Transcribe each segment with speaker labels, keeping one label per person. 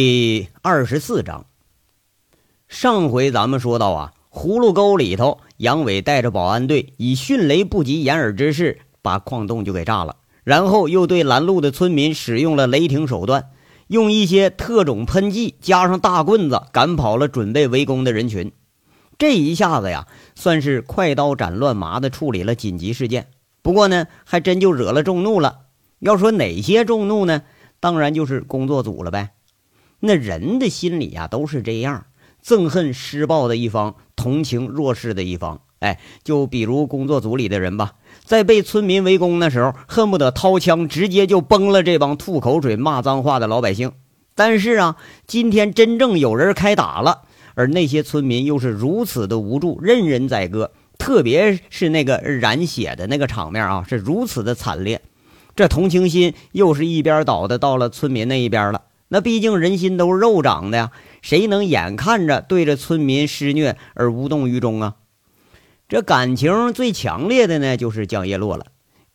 Speaker 1: 第二十四章，上回咱们说到啊，葫芦沟里头，杨伟带着保安队以迅雷不及掩耳之势把矿洞就给炸了，然后又对拦路的村民使用了雷霆手段，用一些特种喷剂加上大棍子赶跑了准备围攻的人群。这一下子呀，算是快刀斩乱麻的处理了紧急事件。不过呢，还真就惹了众怒了。要说哪些众怒呢？当然就是工作组了呗。那人的心里呀都是这样，憎恨施暴的一方，同情弱势的一方。哎，就比如工作组里的人吧，在被村民围攻的时候，恨不得掏枪直接就崩了这帮吐口水、骂脏话的老百姓。但是啊，今天真正有人开打了，而那些村民又是如此的无助，任人宰割，特别是那个染血的那个场面啊，是如此的惨烈，这同情心又是一边倒的到了村民那一边了。那毕竟人心都是肉长的呀，谁能眼看着对着村民施虐而无动于衷啊？这感情最强烈的呢，就是江叶落了。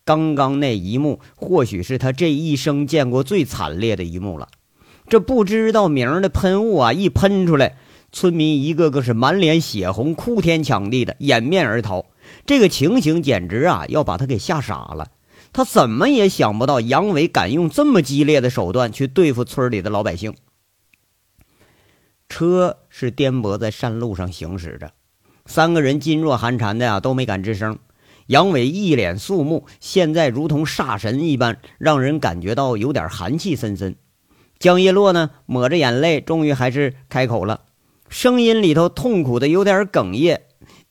Speaker 1: 刚刚那一幕，或许是他这一生见过最惨烈的一幕了。这不知道名的喷雾啊，一喷出来，村民一个个是满脸血红，哭天抢地的掩面而逃。这个情形简直啊，要把他给吓傻了。他怎么也想不到杨伟敢用这么激烈的手段去对付村里的老百姓。车是颠簸在山路上行驶着，三个人噤若寒蝉的呀，都没敢吱声。杨伟一脸肃穆，现在如同煞神一般，让人感觉到有点寒气森森。江叶落呢，抹着眼泪，终于还是开口了，声音里头痛苦的有点哽咽。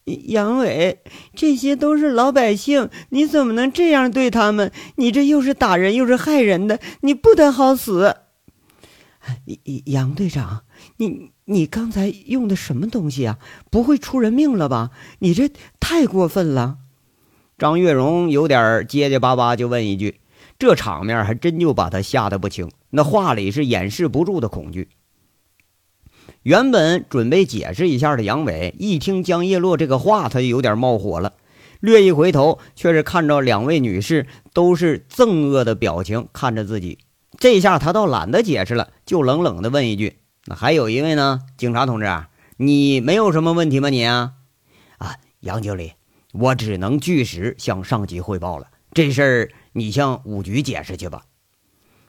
Speaker 1: 杨伟，这些都是老百姓，你怎么能这样对他们？你这又是打人又是害人的，你不得好死！杨队长，你你刚才用的什么东西啊？不会出人命了吧？你这太过分了！张月荣有点结结巴巴，就问一句：“这场面还真就把他吓得不轻，那话里是掩饰不住的恐惧。”原本准备解释一下的杨伟，一听江叶落这个话，他就有点冒火了。略一回头，却是看着两位女士都是憎恶的表情看着自己。这下他倒懒得解释了，就冷冷的问一句：“那还有一位呢，警察同志，你没有什么问题吗？你啊，啊，杨经理，我只能据实向上级汇报了。这事儿你向五局解释去吧。”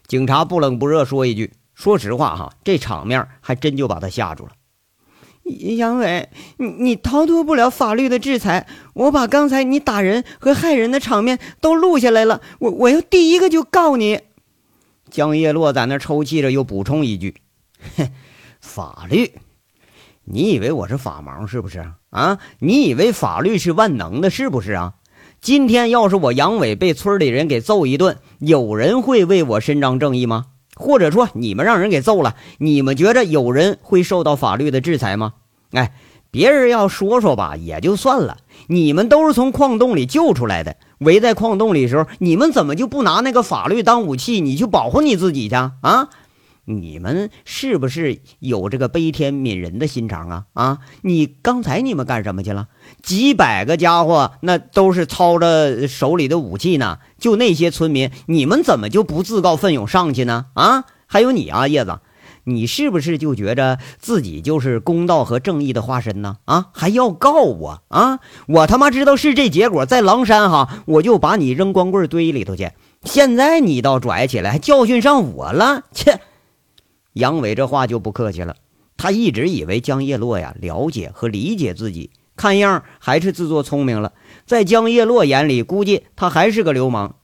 Speaker 1: 警察不冷不热说一句。说实话哈，这场面还真就把他吓住了。杨伟，你你逃脱不了法律的制裁。我把刚才你打人和害人的场面都录下来了，我我要第一个就告你。江叶落在那抽泣着，又补充一句：“哼，法律？你以为我是法盲是不是啊？你以为法律是万能的，是不是啊？今天要是我杨伟被村里人给揍一顿，有人会为我伸张正义吗？”或者说你们让人给揍了，你们觉着有人会受到法律的制裁吗？哎，别人要说说吧，也就算了。你们都是从矿洞里救出来的，围在矿洞里的时候，你们怎么就不拿那个法律当武器，你去保护你自己去啊？你们是不是有这个悲天悯人的心肠啊？啊，你刚才你们干什么去了？几百个家伙，那都是操着手里的武器呢。就那些村民，你们怎么就不自告奋勇上去呢？啊，还有你啊，叶子，你是不是就觉着自己就是公道和正义的化身呢？啊，还要告我啊？我他妈知道是这结果，在狼山哈，我就把你扔光棍堆里头去。现在你倒拽起来，还教训上我了，切！杨伟这话就不客气了，他一直以为江叶落呀了解和理解自己，看样还是自作聪明了。在江叶落眼里，估计他还是个流氓。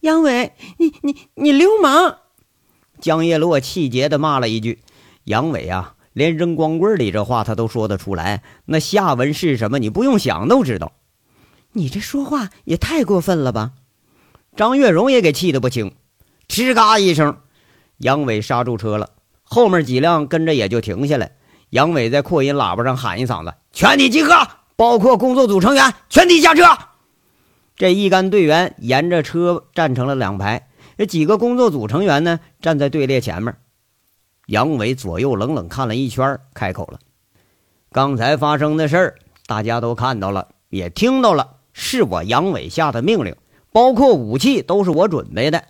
Speaker 1: 杨伟，你你你流氓！江叶落气结的骂了一句。杨伟啊，连扔光棍里这话他都说得出来，那下文是什么？你不用想都知道。你这说话也太过分了吧！张月荣也给气得不轻，吱嘎一声。杨伟刹住车了，后面几辆跟着也就停下来。杨伟在扩音喇叭上喊一嗓子：“全体集合，包括工作组成员，全体下车。”这一干队员沿着车站成了两排，这几个工作组成员呢站在队列前面。杨伟左右冷冷看了一圈，开口了：“刚才发生的事儿，大家都看到了，也听到了，是我杨伟下的命令，包括武器都是我准备的，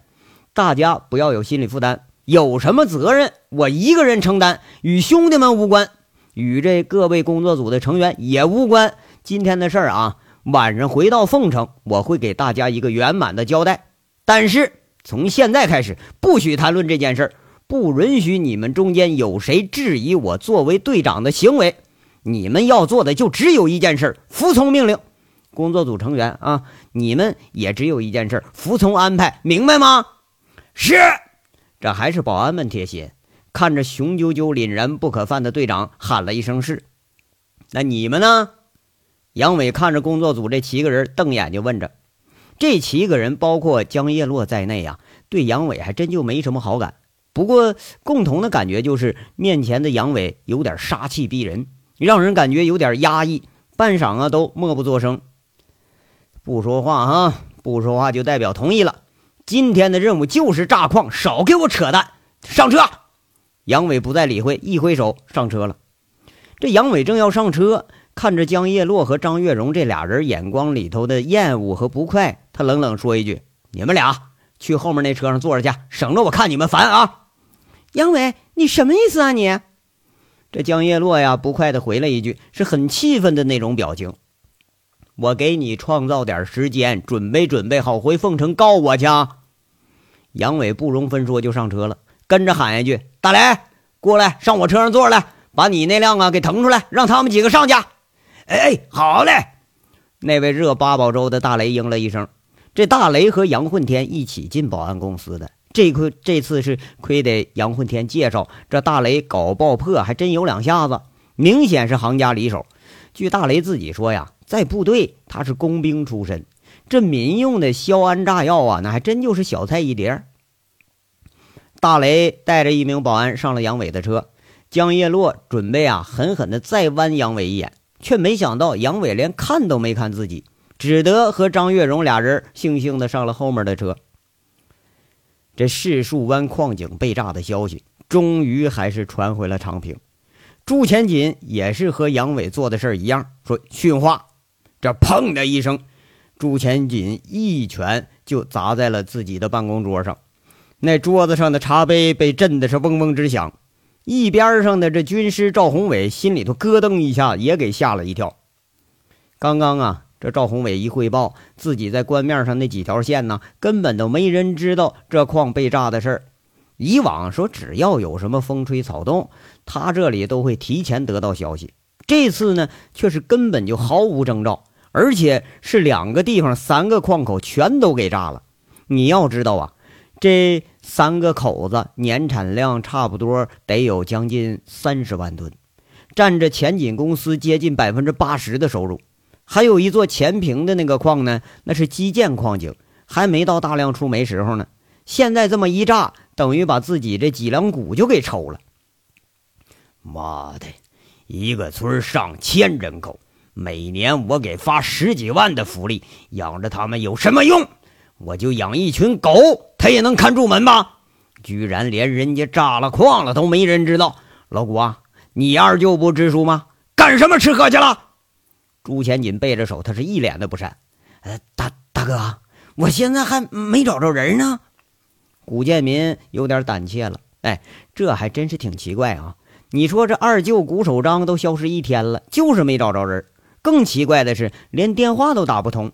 Speaker 1: 大家不要有心理负担。”有什么责任我一个人承担，与兄弟们无关，与这各位工作组的成员也无关。今天的事儿啊，晚上回到凤城，我会给大家一个圆满的交代。但是从现在开始，不许谈论这件事儿，不允许你们中间有谁质疑我作为队长的行为。你们要做的就只有一件事：服从命令。工作组成员啊，你们也只有一件事：服从安排，明白吗？
Speaker 2: 是。
Speaker 1: 这还是保安们贴心，看着雄赳赳、凛然不可犯的队长，喊了一声“是”。那你们呢？杨伟看着工作组这七个人，瞪眼睛问着：“这七个人，包括江叶落在内呀，对杨伟还真就没什么好感。不过，共同的感觉就是，面前的杨伟有点杀气逼人，让人感觉有点压抑。半晌啊，都默不作声。”不说话哈，不说话就代表同意了。今天的任务就是炸矿，少给我扯淡！上车。杨伟不再理会，一挥手上车了。这杨伟正要上车，看着江叶落和张月荣这俩人眼光里头的厌恶和不快，他冷冷说一句：“你们俩去后面那车上坐着去，省得我看你们烦啊！”
Speaker 3: 杨伟，你什么意思啊？你
Speaker 1: 这江叶落呀，不快的回了一句，是很气愤的那种表情。我给你创造点时间，准备准备好回凤城告我去。杨伟不容分说就上车了，跟着喊一句：“大雷，过来，上我车上坐来，把你那辆啊给腾出来，让他们几个上去。”
Speaker 2: 哎，好嘞。
Speaker 1: 那位热八宝粥的大雷应了一声。这大雷和杨混天一起进保安公司的，这亏这次是亏得杨混天介绍，这大雷搞爆破还真有两下子，明显是行家里手。据大雷自己说呀。在部队，他是工兵出身，这民用的硝铵炸药啊，那还真就是小菜一碟。大雷带着一名保安上了杨伟的车，江叶落准备啊狠狠的再剜杨伟一眼，却没想到杨伟连看都没看自己，只得和张月荣俩人悻悻的上了后面的车。这柿树湾矿井被炸的消息，终于还是传回了长平。朱前锦也是和杨伟做的事儿一样，说训话。这砰的一声，朱前锦一拳就砸在了自己的办公桌上，那桌子上的茶杯被震的是嗡嗡直响。一边上的这军师赵宏伟心里头咯噔一下，也给吓了一跳。刚刚啊，这赵宏伟一汇报自己在官面上那几条线呢，根本都没人知道这矿被炸的事儿。以往说只要有什么风吹草动，他这里都会提前得到消息。这次呢，却是根本就毫无征兆。而且是两个地方，三个矿口全都给炸了。你要知道啊，这三个口子年产量差不多得有将近三十万吨，占着前锦公司接近百分之八十的收入。还有一座前平的那个矿呢，那是基建矿井，还没到大量出煤时候呢。现在这么一炸，等于把自己这脊梁骨就给抽了。
Speaker 2: 妈的，一个村上千人口。每年我给发十几万的福利，养着他们有什么用？我就养一群狗，他也能看住门吧？居然连人家炸了矿了都没人知道。老谷啊，你二舅不知书吗？干什么吃喝去了？
Speaker 1: 朱千锦背着手，他是一脸的不善。
Speaker 3: 呃，大大哥，我现在还没找着人呢。
Speaker 1: 古建民有点胆怯了。哎，这还真是挺奇怪啊！你说这二舅古守章都消失一天了，就是没找着人。更奇怪的是，连电话都打不通。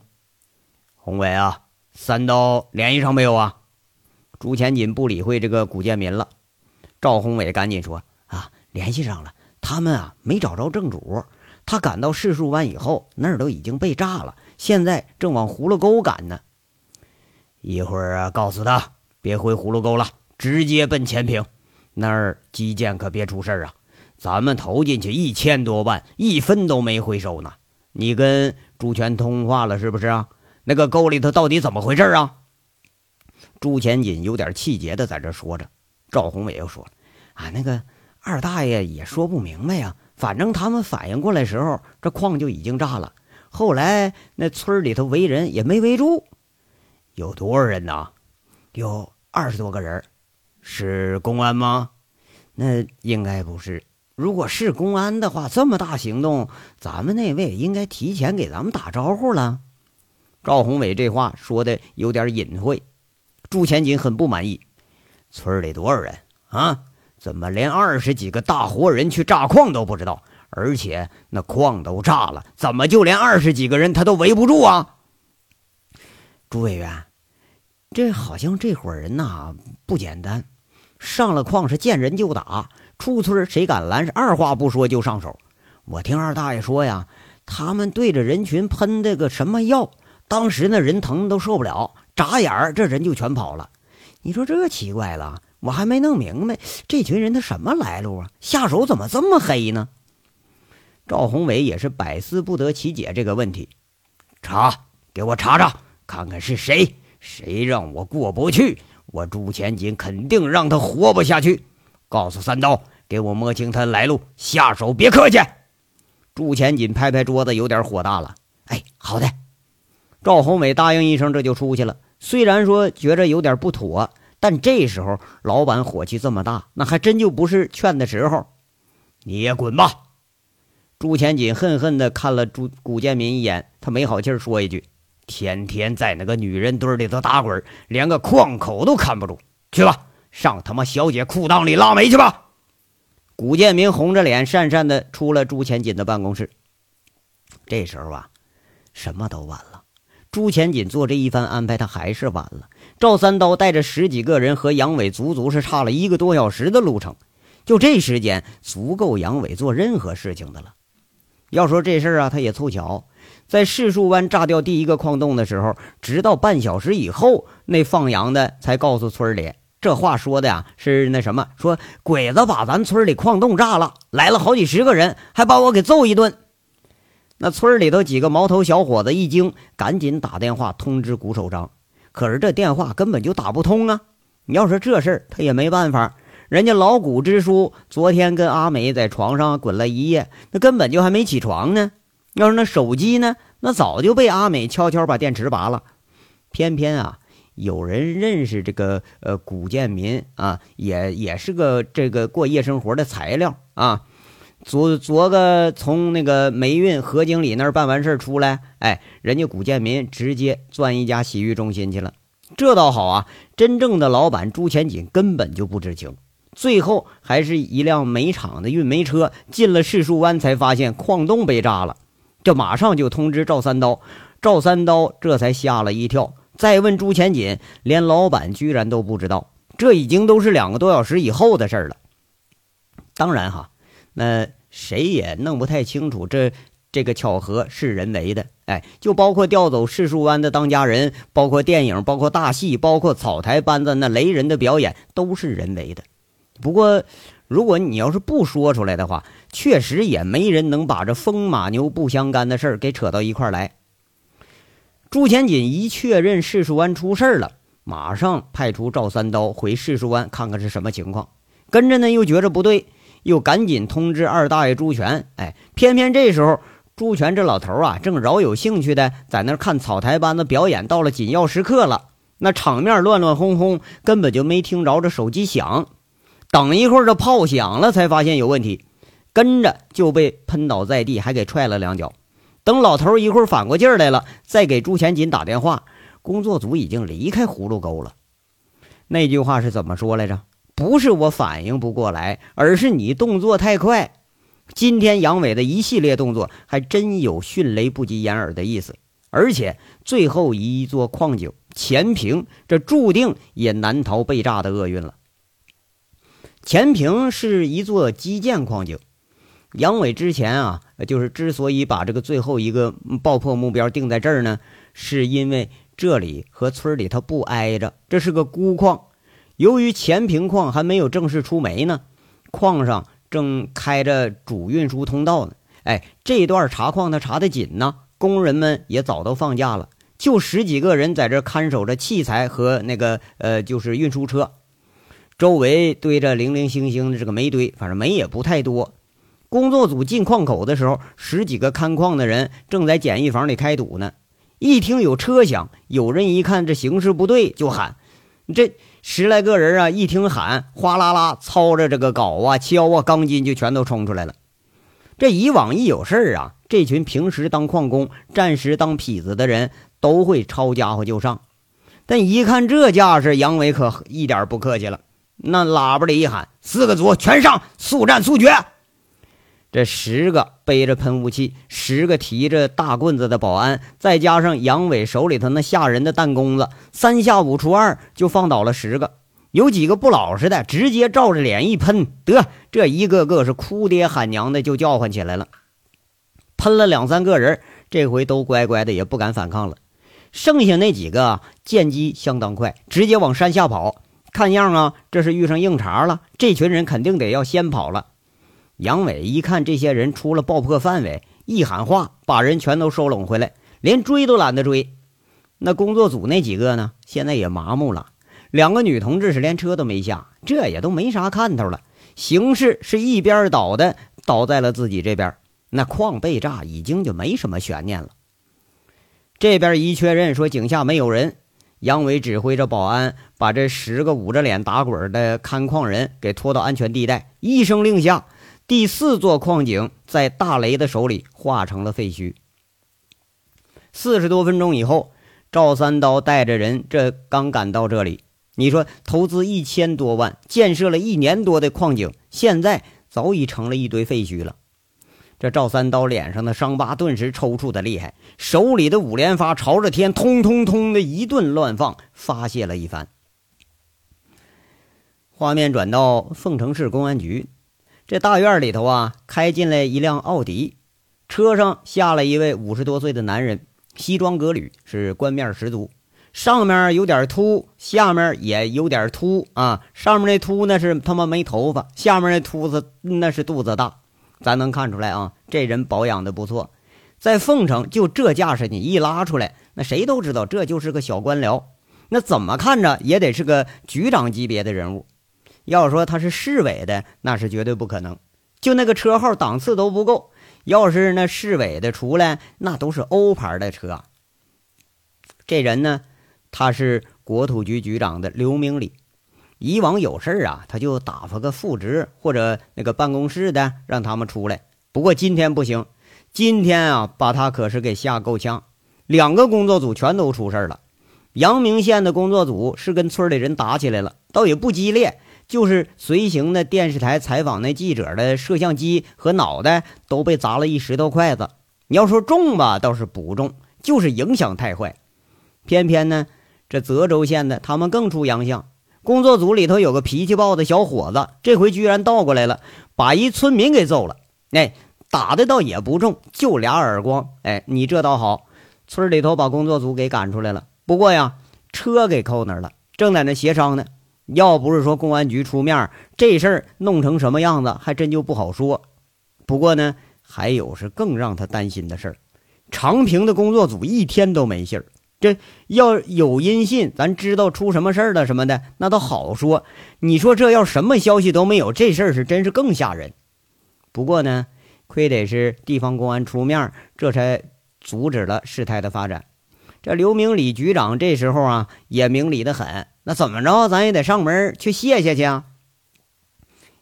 Speaker 2: 宏伟啊，三刀联系上没有啊？
Speaker 1: 朱前锦不理会这个古建民了。赵宏伟赶紧说：“啊，联系上了，他们啊没找着正主。他赶到柿树湾以后，那儿都已经被炸了，现在正往葫芦沟赶呢。
Speaker 2: 一会儿啊，告诉他别回葫芦沟了，直接奔前平，那儿基建可别出事啊。咱们投进去一千多万，一分都没回收呢。”你跟朱全通话了是不是啊？那个沟里头到底怎么回事啊？
Speaker 1: 朱前锦有点气结的在这说着。赵宏伟又说：“啊，那个二大爷也说不明白呀。反正他们反应过来时候，这矿就已经炸了。后来那村里头围人也没围住。
Speaker 2: 有多少人呢？
Speaker 3: 有二十多个人。
Speaker 2: 是公安吗？
Speaker 3: 那应该不是。”如果是公安的话，这么大行动，咱们那位应该提前给咱们打招呼了。
Speaker 1: 赵宏伟这话说的有点隐晦，朱前锦很不满意。
Speaker 2: 村里多少人啊？怎么连二十几个大活人去炸矿都不知道？而且那矿都炸了，怎么就连二十几个人他都围不住啊？
Speaker 3: 朱委员，这好像这伙人呐不简单，上了矿是见人就打，出村谁敢拦是二话不说就上手。我听二大爷说呀，他们对着人群喷的个什么药，当时那人疼都受不了，眨眼儿这人就全跑了。你说这奇怪了。我还没弄明白这群人他什么来路啊？下手怎么这么黑呢？
Speaker 1: 赵宏伟也是百思不得其解这个问题。
Speaker 2: 查，给我查查，看看是谁，谁让我过不去，我朱前锦肯定让他活不下去。告诉三刀，给我摸清他来路，下手别客气。
Speaker 1: 朱前锦拍拍桌子，有点火大了。
Speaker 3: 哎，好的。
Speaker 1: 赵宏伟答应一声，这就出去了。虽然说觉着有点不妥。但这时候老板火气这么大，那还真就不是劝的时候。
Speaker 2: 你也滚吧！
Speaker 1: 朱前锦恨恨地看了朱古建民一眼，他没好气说一句：“
Speaker 2: 天天在那个女人堆里头打滚，连个矿口都看不住。去吧，上他妈小姐裤裆里拉煤去吧！”
Speaker 1: 古建明红着脸讪讪的出了朱前锦的办公室。这时候啊，什么都晚了。朱前锦做这一番安排，他还是晚了。赵三刀带着十几个人和杨伟足足是差了一个多小时的路程，就这时间足够杨伟做任何事情的了。要说这事儿啊，他也凑巧，在柿树湾炸掉第一个矿洞的时候，直到半小时以后，那放羊的才告诉村里，这话说的呀是那什么，说鬼子把咱村里矿洞炸了，来了好几十个人，还把我给揍一顿。那村里头几个毛头小伙子一惊，赶紧打电话通知谷首长。可是这电话根本就打不通啊！你要说这事儿，他也没办法。人家老谷支书昨天跟阿美在床上滚了一夜，那根本就还没起床呢。要是那手机呢，那早就被阿美悄悄把电池拔了。偏偏啊，有人认识这个呃古建民啊，也也是个这个过夜生活的材料啊。昨昨个从那个煤运何经理那儿办完事儿出来，哎，人家古建民直接钻一家洗浴中心去了。这倒好啊，真正的老板朱前锦根本就不知情。最后还是一辆煤厂的运煤车进了柿树湾，才发现矿洞被炸了。这马上就通知赵三刀，赵三刀这才吓了一跳。再问朱前锦，连老板居然都不知道。这已经都是两个多小时以后的事了。当然哈。那谁也弄不太清楚，这这个巧合是人为的，哎，就包括调走柿树湾的当家人，包括电影，包括大戏，包括草台班子那雷人的表演，都是人为的。不过，如果你要是不说出来的话，确实也没人能把这风马牛不相干的事儿给扯到一块来。朱前锦一确认柿树湾出事了，马上派出赵三刀回柿树湾看看是什么情况，跟着呢又觉着不对。又赶紧通知二大爷朱全，哎，偏偏这时候朱全这老头啊，正饶有兴趣的在那看草台班子表演，到了紧要时刻了，那场面乱乱哄哄，根本就没听着这手机响。等一会儿这炮响了，才发现有问题，跟着就被喷倒在地，还给踹了两脚。等老头一会儿反过劲儿来了，再给朱全锦打电话，工作组已经离开葫芦沟了。那句话是怎么说来着？不是我反应不过来，而是你动作太快。今天杨伟的一系列动作还真有迅雷不及掩耳的意思，而且最后一座矿井前平，这注定也难逃被炸的厄运了。前平是一座基建矿井，杨伟之前啊，就是之所以把这个最后一个爆破目标定在这儿呢，是因为这里和村里它不挨着，这是个孤矿。由于前平矿还没有正式出煤呢，矿上正开着主运输通道呢。哎，这段查矿他查得紧呢，工人们也早都放假了，就十几个人在这看守着器材和那个呃，就是运输车。周围堆着零零星星的这个煤堆，反正煤也不太多。工作组进矿口的时候，十几个看矿的人正在简易房里开堵呢。一听有车响，有人一看这形势不对，就喊：“这！”十来个人啊，一听喊，哗啦啦操着这个镐啊、锹啊、钢筋就全都冲出来了。这以往一有事儿啊，这群平时当矿工、暂时当痞子的人都会抄家伙就上。但一看这架势，杨伟可一点不客气了，
Speaker 2: 那喇叭里一喊：“四个组全上，速战速决！”这十个背着喷雾器、十个提着大棍子的保安，再加上杨伟手里头那吓人的弹弓子，三下五除二就放倒了十个。有几个不老实的，直接照着脸一喷，得这一个个是哭爹喊娘的，就叫唤起来了。喷了两三个人，这回都乖乖的，也不敢反抗了。剩下那几个见机相当快，直接往山下跑。看样啊，这是遇上硬茬了。这群人肯定得要先跑了。杨伟一看这些人出了爆破范围，一喊话，把人全都收拢回来，连追都懒得追。那工作组那几个呢，现在也麻木了。两个女同志是连车都没下，这也都没啥看头了。形势是一边倒的，倒在了自己这边。那矿被炸，已经就没什么悬念了。这边一确认说井下没有人，杨伟指挥着保安把这十个捂着脸打滚的看矿人给拖到安全地带。一声令下，第四座矿井在大雷的手里化成了废墟。四十多分钟以后，赵三刀带着人这刚赶到这里。你说投资一千多万建设了一年多的矿井，现在早已成了一堆废墟了。这赵三刀脸上的伤疤顿时抽搐的厉害，手里的五连发朝着天通通通的一顿乱放，发泄了一番。画面转到凤城市公安局，这大院里头啊，开进来一辆奥迪，车上下了一位五十多岁的男人，西装革履，是官面十足。上面有点秃，下面也有点秃啊。上面那秃那是他妈没头发，下面那秃子那是肚子大。咱能看出来啊，这人保养的不错。在凤城就这架势，你一拉出来，那谁都知道这就是个小官僚。那怎么看着也得是个局长级别的人物。要说他是市委的，那是绝对不可能。就那个车号档次都不够。要是那市委的出来，那都是欧牌的车。这人呢？他是国土局局长的刘明礼，以往有事啊，他就打发个副职或者那个办公室的让他们出来。不过今天不行，今天啊，把他可是给吓够呛。两个工作组全都出事了。阳明县的工作组是跟村里人打起来了，倒也不激烈，就是随行的电视台采访那记者的摄像机和脑袋都被砸了一石头筷子。你要说重吧，倒是不重，就是影响太坏。偏偏呢。这泽州县的他们更出洋相，工作组里头有个脾气暴的小伙子，这回居然倒过来了，把一村民给揍了。哎，打的倒也不重，就俩耳光。哎，你这倒好，村里头把工作组给赶出来了。不过呀，车给扣那儿了，正在那协商呢。要不是说公安局出面，这事儿弄成什么样子，还真就不好说。不过呢，还有是更让他担心的事儿，长平的工作组一天都没信儿。这要有音信，咱知道出什么事儿了什么的，那都好说。你说这要什么消息都没有，这事儿是真是更吓人。不过呢，亏得是地方公安出面，这才阻止了事态的发展。这刘明礼局长这时候啊，也明理的很。那怎么着，咱也得上门去谢谢去啊。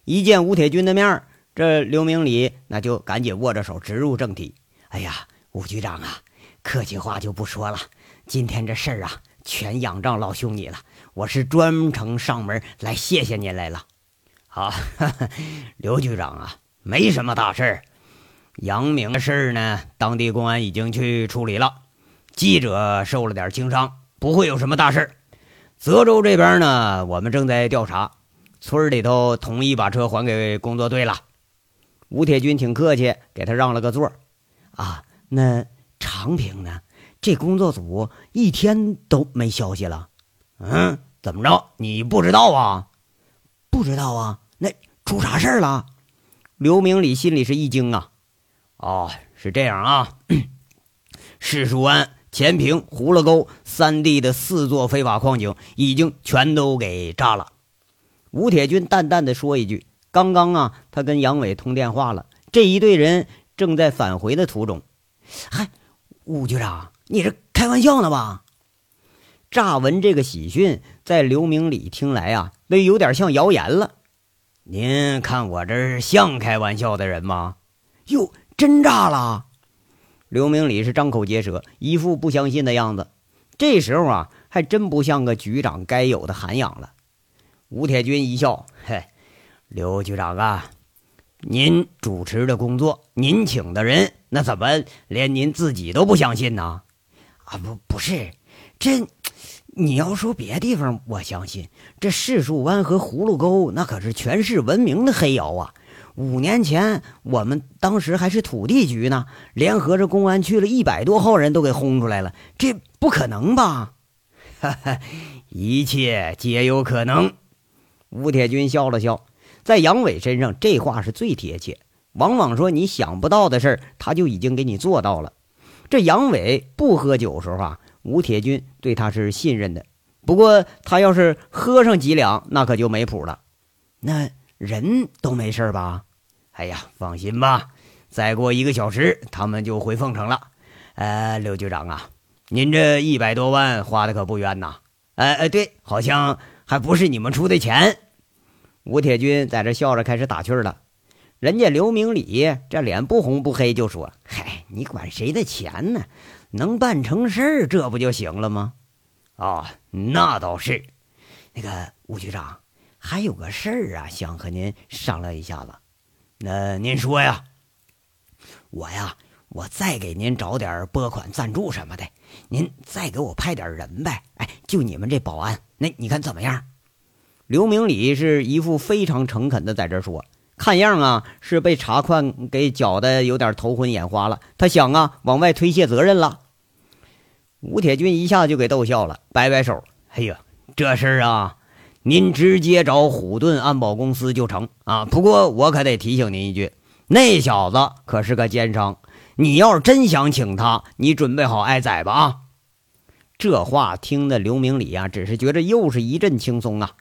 Speaker 2: 一见吴铁军的面，这刘明礼那就赶紧握着手，直入正题。哎呀，吴局长啊，客气话就不说了。今天这事儿啊，全仰仗老兄你了。我是专程上门来谢谢您来了。好，刘局长啊，没什么大事儿。杨明的事儿呢，当地公安已经去处理了。记者受了点轻伤，不会有什么大事。泽州这边呢，我们正在调查。村里头同意把车还给工作队了。吴铁军挺客气，给他让了个座。啊，那长平呢？这工作组一天都没消息了，嗯，怎么着？你不知道啊？不知道啊？那出啥事了？刘明礼心里是一惊啊！哦，是这样啊，市树安、前平、葫芦沟三地的四座非法矿井已经全都给炸了。吴铁军淡淡的说一句：“刚刚啊，他跟杨伟通电话了，这一队人正在返回的途中。”嗨，吴局长。你是开玩笑呢吧？乍闻这个喜讯，在刘明礼听来啊，那有点像谣言了。您看我这是像开玩笑的人吗？哟，真炸了！刘明礼是张口结舌，一副不相信的样子。这时候啊，还真不像个局长该有的涵养了。吴铁军一笑：“嘿，刘局长啊，您主持的工作，您请的人，那怎么连您自己都不相信呢？
Speaker 3: 啊，不，不是，这你要说别地方，我相信这柿树湾和葫芦沟，那可是全市闻名的黑窑啊。五年前，我们当时还是土地局呢，联合着公安去了一百多号人都给轰出来了，这不可能吧？
Speaker 2: 哈哈，一切皆有可能。吴铁军笑了笑，在杨伟身上，这话是最贴切。往往说你想不到的事儿，他就已经给你做到了。这杨伟不喝酒时候啊，吴铁军对他是信任的。不过他要是喝上几两，那可就没谱了。
Speaker 3: 那人都没事吧？
Speaker 2: 哎呀，放心吧，再过一个小时，他们就回凤城了。呃，刘局长啊，您这一百多万花的可不冤呐。哎哎，对，好像。还不是你们出的钱，吴铁军在这笑着开始打趣了。人家刘明礼这脸不红不黑就说：“
Speaker 3: 嗨，你管谁的钱呢？能办成事儿，这不就行了吗？”
Speaker 2: 哦，那倒是。
Speaker 3: 那个吴局长还有个事儿啊，想和您商量一下子。
Speaker 2: 那您说呀？
Speaker 3: 我呀，我再给您找点拨款赞助什么的，您再给我派点人呗。哎，就你们这保安。那你看怎么样？
Speaker 2: 刘明礼是一副非常诚恳的在这说，看样啊是被查款给搅得有点头昏眼花了。他想啊往外推卸责任了。吴铁军一下就给逗笑了，摆摆手：“哎呀，这事儿啊，您直接找虎盾安保公司就成啊。不过我可得提醒您一句，那小子可是个奸商，你要是真想请他，你准备好挨宰吧啊！”这话听的刘明礼呀，只是觉着又是一阵轻松啊。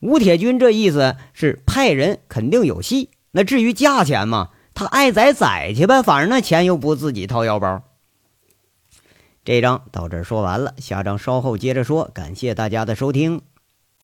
Speaker 2: 吴铁军这意思是派人肯定有戏，那至于价钱嘛，他爱宰宰去呗，反正那钱又不自己掏腰包。这章到这儿说完了，下章稍后接着说。感谢大家的收听。